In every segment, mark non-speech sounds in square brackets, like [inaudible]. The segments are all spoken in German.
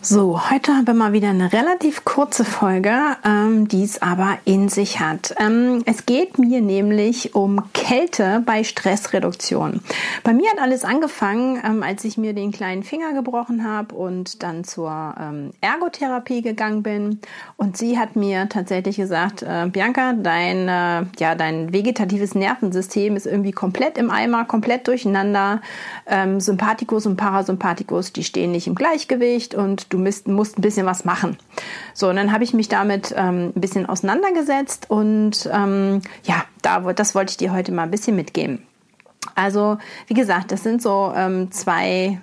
So, heute haben wir mal wieder eine relativ kurze Folge, ähm, die es aber in sich hat. Ähm, es geht mir nämlich um Kälte bei Stressreduktion. Bei mir hat alles angefangen, ähm, als ich mir den kleinen Finger gebrochen habe und dann zur ähm, Ergotherapie gegangen bin. Und sie hat mir tatsächlich gesagt, äh, Bianca, dein, äh, ja, dein vegetatives Nervensystem ist irgendwie komplett im Eimer, komplett durcheinander. Ähm, Sympathikus und Parasympathikus, die stehen nicht im Gleichgewicht und du musst, musst ein bisschen was machen. So, und dann habe ich mich damit ähm, ein bisschen auseinandergesetzt und ähm, ja, da, das wollte ich dir heute mal ein bisschen mitgeben. Also, wie gesagt, das sind so ähm, zwei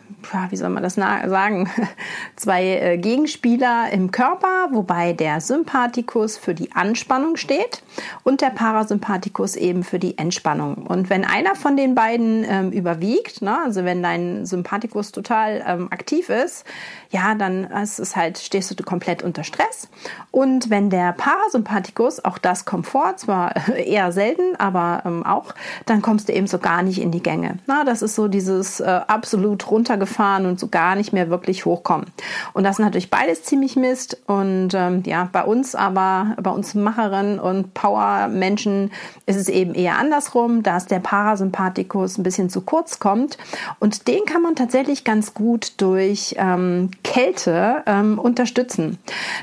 wie soll man das sagen, [laughs] zwei äh, Gegenspieler im Körper, wobei der Sympathikus für die Anspannung steht und der Parasympathikus eben für die Entspannung. Und wenn einer von den beiden ähm, überwiegt, ne, also wenn dein Sympathikus total ähm, aktiv ist, ja, dann ist es halt, stehst du komplett unter Stress. Und wenn der Parasympathikus, auch das kommt vor, zwar [laughs] eher selten, aber ähm, auch, dann kommst du eben so gar nicht in die Gänge. Na, das ist so dieses äh, absolut runtergefahren und so gar nicht mehr wirklich hochkommen. Und das ist natürlich beides ziemlich Mist. Und ähm, ja, bei uns aber, bei uns Macherinnen und Power-Menschen ist es eben eher andersrum, dass der Parasympathikus ein bisschen zu kurz kommt. Und den kann man tatsächlich ganz gut durch ähm, Kälte ähm, unterstützen.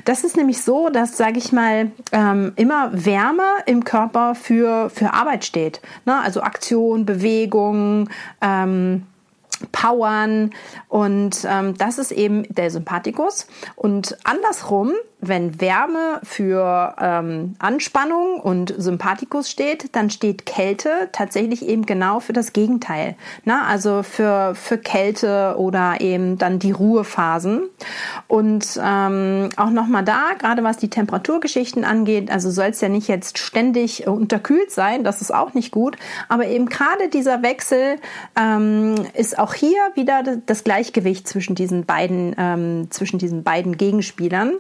Das ist nämlich so, dass, sage ich mal, ähm, immer Wärme im Körper für, für Arbeit steht. Ne? Also Aktion, Bewegung, ähm, Powern und ähm, das ist eben der Sympathikus. Und andersrum wenn Wärme für ähm, Anspannung und Sympathikus steht, dann steht Kälte tatsächlich eben genau für das Gegenteil. Na, also für, für Kälte oder eben dann die Ruhephasen. Und ähm, auch nochmal da, gerade was die Temperaturgeschichten angeht, also soll es ja nicht jetzt ständig unterkühlt sein, das ist auch nicht gut. Aber eben gerade dieser Wechsel ähm, ist auch hier wieder das Gleichgewicht zwischen diesen beiden, ähm, zwischen diesen beiden Gegenspielern.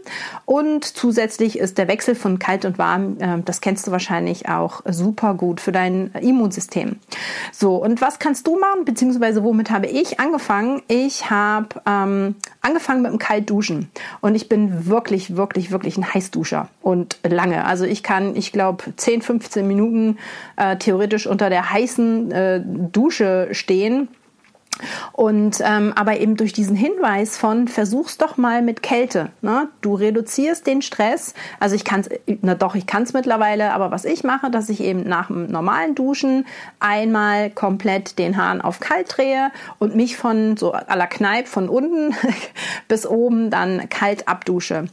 Und zusätzlich ist der Wechsel von kalt und warm, äh, das kennst du wahrscheinlich auch super gut für dein Immunsystem. So, und was kannst du machen, beziehungsweise womit habe ich angefangen? Ich habe ähm, angefangen mit dem Kaltduschen. Und ich bin wirklich, wirklich, wirklich ein Heißduscher. Und lange. Also ich kann, ich glaube, 10, 15 Minuten äh, theoretisch unter der heißen äh, Dusche stehen und ähm, aber eben durch diesen Hinweis von versuch's doch mal mit Kälte. Ne? Du reduzierst den Stress. Also ich kann es, na doch, ich kann es mittlerweile, aber was ich mache, dass ich eben nach dem normalen Duschen einmal komplett den Hahn auf kalt drehe und mich von so la Kneipe von unten [laughs] bis oben dann kalt abdusche.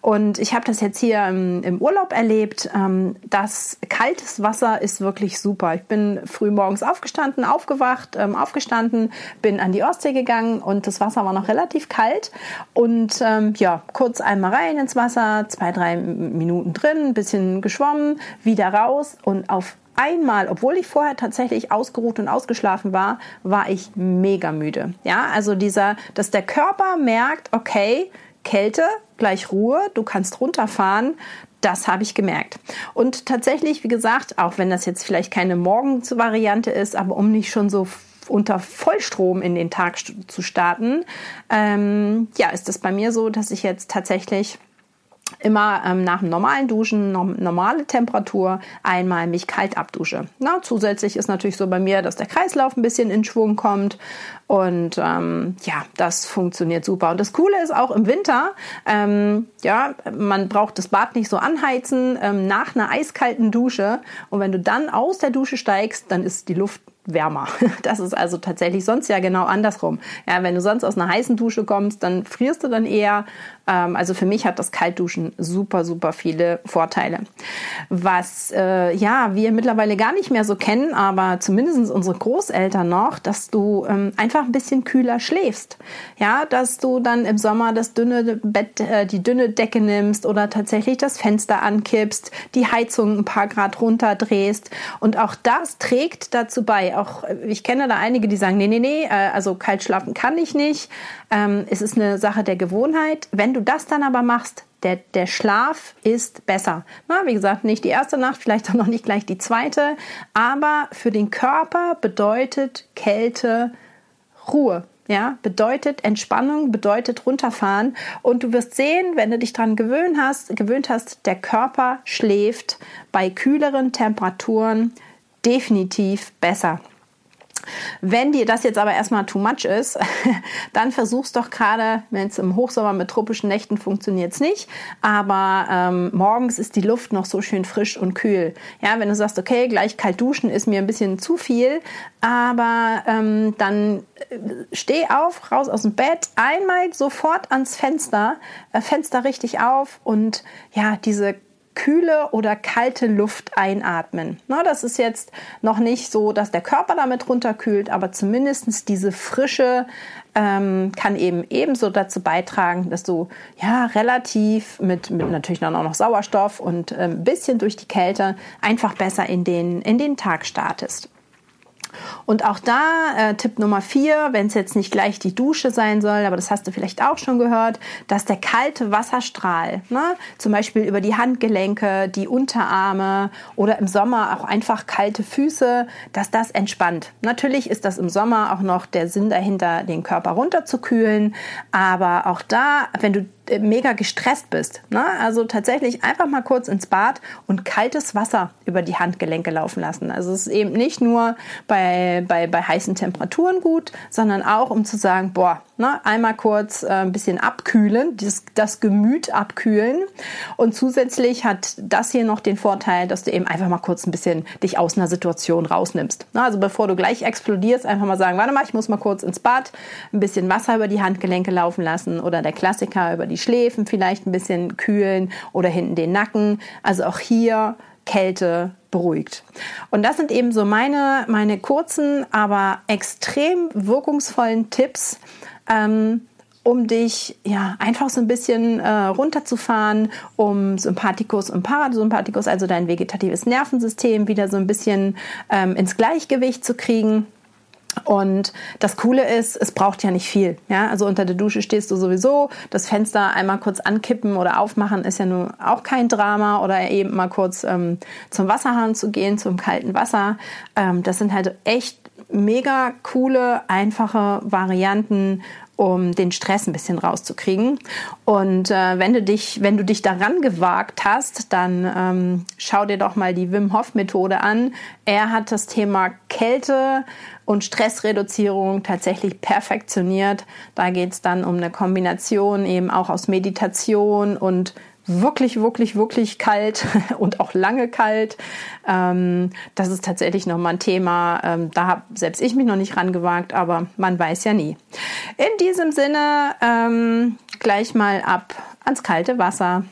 Und ich habe das jetzt hier im, im Urlaub erlebt. Ähm, das kaltes Wasser ist wirklich super. Ich bin früh morgens aufgestanden, aufgewacht, ähm, aufgestanden bin an die Ostsee gegangen und das Wasser war noch relativ kalt. Und ähm, ja, kurz einmal rein ins Wasser, zwei, drei Minuten drin, ein bisschen geschwommen, wieder raus und auf einmal, obwohl ich vorher tatsächlich ausgeruht und ausgeschlafen war, war ich mega müde. Ja, also dieser, dass der Körper merkt, okay, Kälte, gleich Ruhe, du kannst runterfahren, das habe ich gemerkt. Und tatsächlich, wie gesagt, auch wenn das jetzt vielleicht keine Morgensvariante ist, aber um nicht schon so unter Vollstrom in den Tag zu starten, ähm, ja, ist es bei mir so, dass ich jetzt tatsächlich immer ähm, nach dem normalen Duschen, no normale Temperatur, einmal mich kalt abdusche. Na, zusätzlich ist natürlich so bei mir, dass der Kreislauf ein bisschen in Schwung kommt und ähm, ja, das funktioniert super. Und das Coole ist auch im Winter, ähm, ja, man braucht das Bad nicht so anheizen ähm, nach einer eiskalten Dusche und wenn du dann aus der Dusche steigst, dann ist die Luft wärmer. [laughs] Das ist also tatsächlich sonst ja genau andersrum. Ja, wenn du sonst aus einer heißen Dusche kommst, dann frierst du dann eher Ähm, also für mich hat das Kaltduschen super, super viele Vorteile. Was äh, ja wir mittlerweile gar nicht mehr so kennen, aber zumindest unsere Großeltern noch, dass du ähm, einfach ein bisschen kühler schläfst. Ja, dass du dann im Sommer das dünne Bett, äh, die dünne Decke nimmst oder tatsächlich das Fenster ankippst, die Heizung ein paar Grad runterdrehst. Und auch das trägt dazu bei. Auch ich kenne da einige, die sagen, nee, nee, nee, äh, also kalt schlafen kann ich nicht. Ähm, es ist eine Sache der Gewohnheit. Wenn du das dann aber machst, der, der Schlaf ist besser. Na, wie gesagt, nicht die erste Nacht, vielleicht auch noch nicht gleich die zweite, aber für den Körper bedeutet Kälte Ruhe. Ja, bedeutet Entspannung, bedeutet runterfahren. Und du wirst sehen, wenn du dich daran gewöhnt hast, gewöhnt hast, der Körper schläft bei kühleren Temperaturen definitiv besser. Wenn dir das jetzt aber erstmal too much ist, [laughs] dann versuch's doch gerade, wenn es im Hochsommer mit tropischen Nächten funktioniert es nicht, aber ähm, morgens ist die Luft noch so schön frisch und kühl. Ja, wenn du sagst, okay, gleich kalt duschen ist mir ein bisschen zu viel, aber ähm, dann äh, steh auf, raus aus dem Bett, einmal sofort ans Fenster, äh, Fenster richtig auf und ja, diese kühle oder kalte Luft einatmen. Na, das ist jetzt noch nicht so, dass der Körper damit runterkühlt, aber zumindest diese Frische ähm, kann eben ebenso dazu beitragen, dass du ja relativ mit, mit natürlich dann auch noch Sauerstoff und ein ähm, bisschen durch die Kälte einfach besser in den, in den Tag startest. Und auch da äh, Tipp Nummer vier, wenn es jetzt nicht gleich die Dusche sein soll, aber das hast du vielleicht auch schon gehört, dass der kalte Wasserstrahl, ne, zum Beispiel über die Handgelenke, die Unterarme oder im Sommer auch einfach kalte Füße, dass das entspannt. Natürlich ist das im Sommer auch noch der Sinn dahinter, den Körper runterzukühlen, aber auch da, wenn du mega gestresst bist. Ne? Also tatsächlich einfach mal kurz ins Bad und kaltes Wasser über die Handgelenke laufen lassen. Also es ist eben nicht nur bei, bei, bei heißen Temperaturen gut, sondern auch um zu sagen, boah, ne, einmal kurz äh, ein bisschen abkühlen, das, das Gemüt abkühlen. Und zusätzlich hat das hier noch den Vorteil, dass du eben einfach mal kurz ein bisschen dich aus einer Situation rausnimmst. Ne? Also bevor du gleich explodierst, einfach mal sagen, warte mal, ich muss mal kurz ins Bad, ein bisschen Wasser über die Handgelenke laufen lassen oder der Klassiker über die die Schläfen vielleicht ein bisschen kühlen oder hinten den Nacken. Also auch hier Kälte beruhigt. Und das sind eben so meine, meine kurzen, aber extrem wirkungsvollen Tipps, ähm, um dich ja einfach so ein bisschen äh, runterzufahren, um Sympathikus und Parasympathikus, also dein vegetatives Nervensystem, wieder so ein bisschen ähm, ins Gleichgewicht zu kriegen. Und das Coole ist, es braucht ja nicht viel. Ja, also unter der Dusche stehst du sowieso. Das Fenster einmal kurz ankippen oder aufmachen ist ja nun auch kein Drama oder eben mal kurz ähm, zum Wasserhahn zu gehen, zum kalten Wasser. Ähm, das sind halt echt mega coole, einfache Varianten, um den Stress ein bisschen rauszukriegen. Und äh, wenn du dich, wenn du dich daran gewagt hast, dann ähm, schau dir doch mal die Wim Hof Methode an. Er hat das Thema Kälte und Stressreduzierung tatsächlich perfektioniert. Da geht es dann um eine Kombination eben auch aus Meditation und wirklich, wirklich, wirklich kalt [laughs] und auch lange kalt. Ähm, das ist tatsächlich nochmal ein Thema. Ähm, da habe selbst ich mich noch nicht rangewagt, aber man weiß ja nie. In diesem Sinne ähm, gleich mal ab ans kalte Wasser.